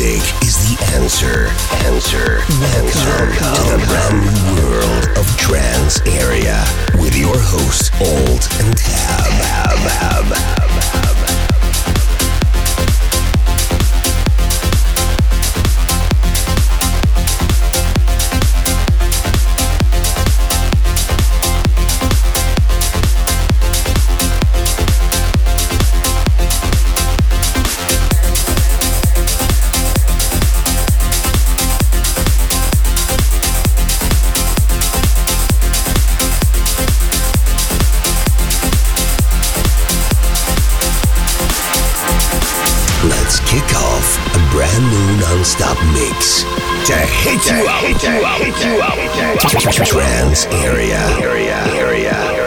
music is the answer. Answer. Welcome to the brand new world of trance area with your hosts Alt and Tab. Tab. Tab. Non-stop mix to hit you up, hit you up, hit you up. Trance area, area, area, area.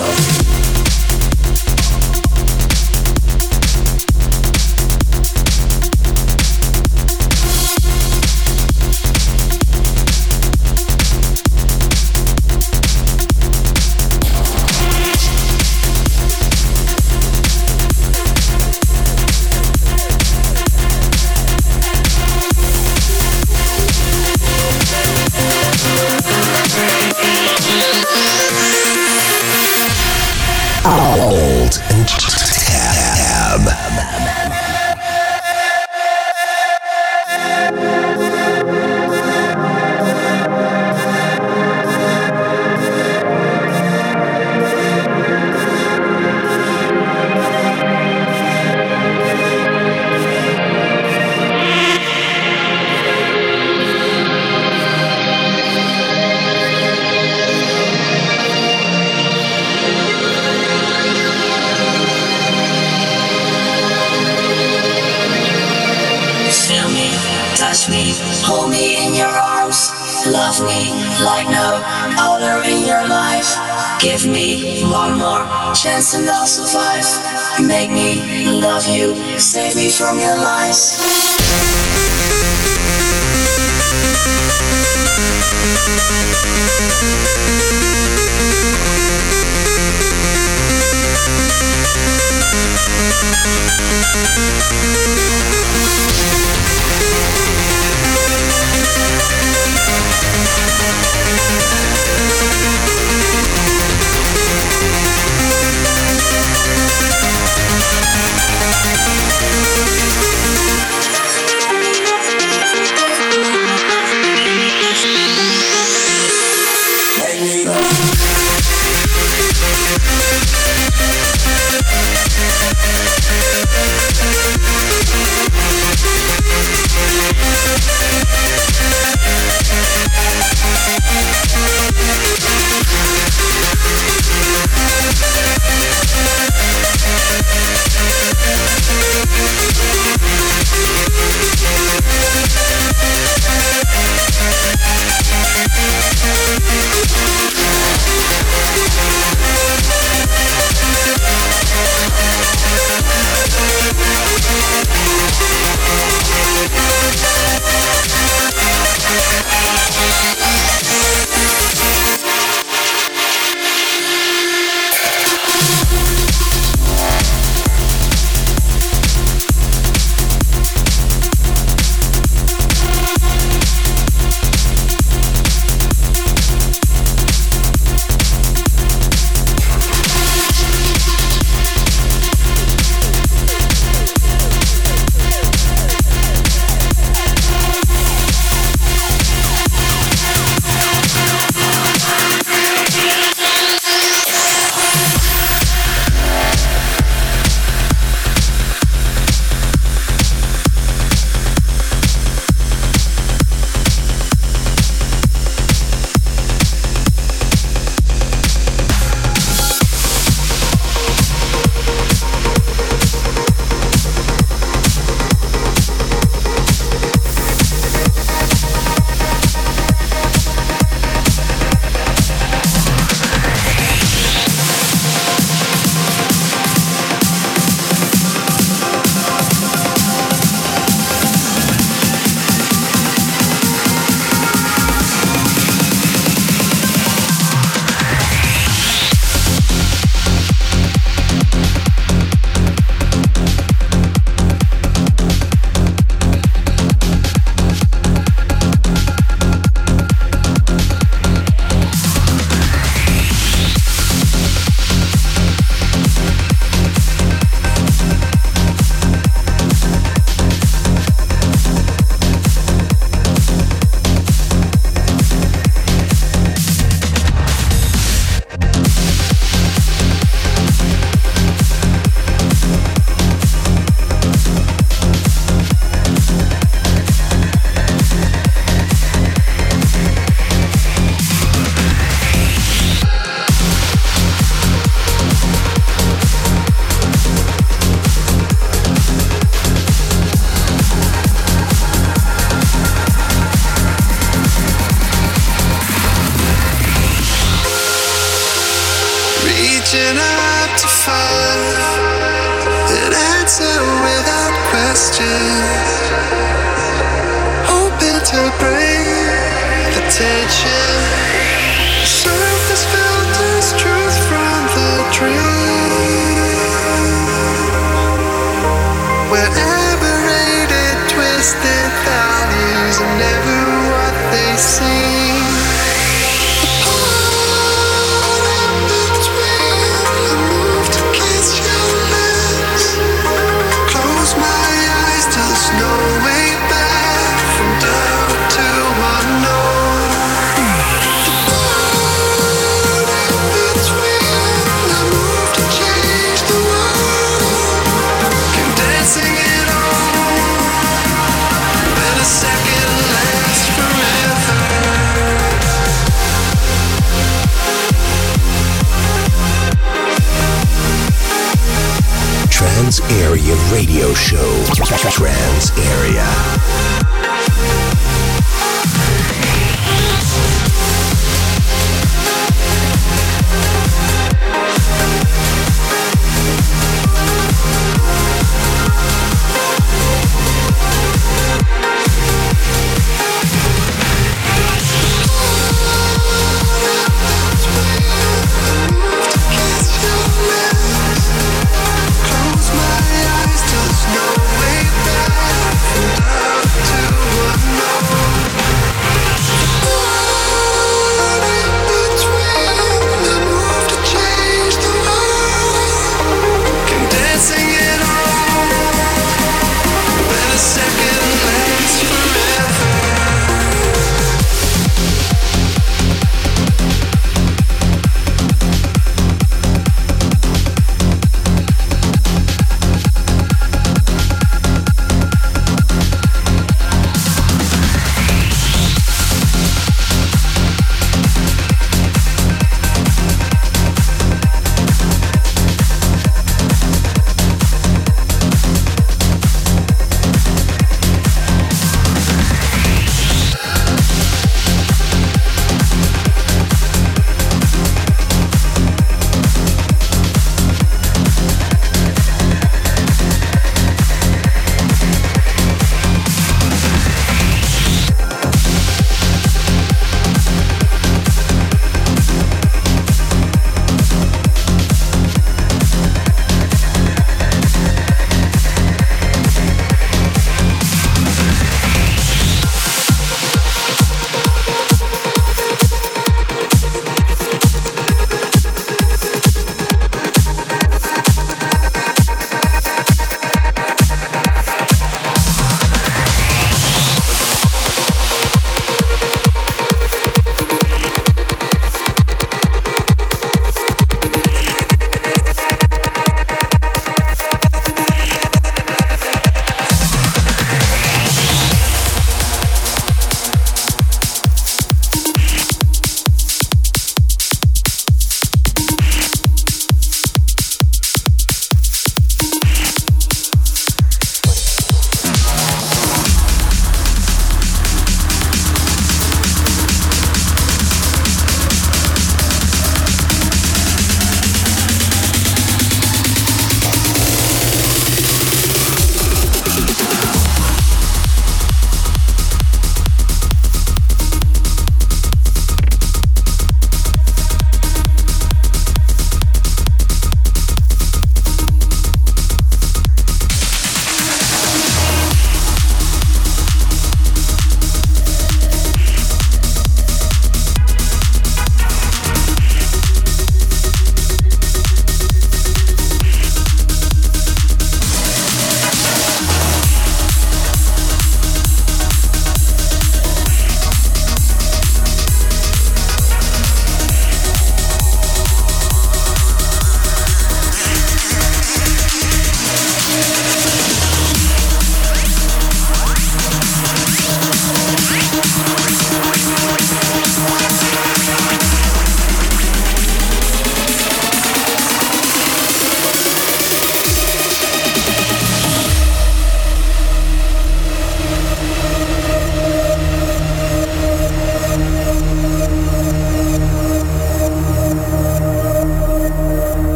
Radio.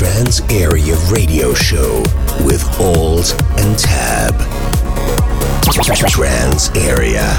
Trance Area Radio Show with Alt and Tab. Trance Area.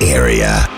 Area.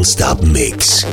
non-stop mix.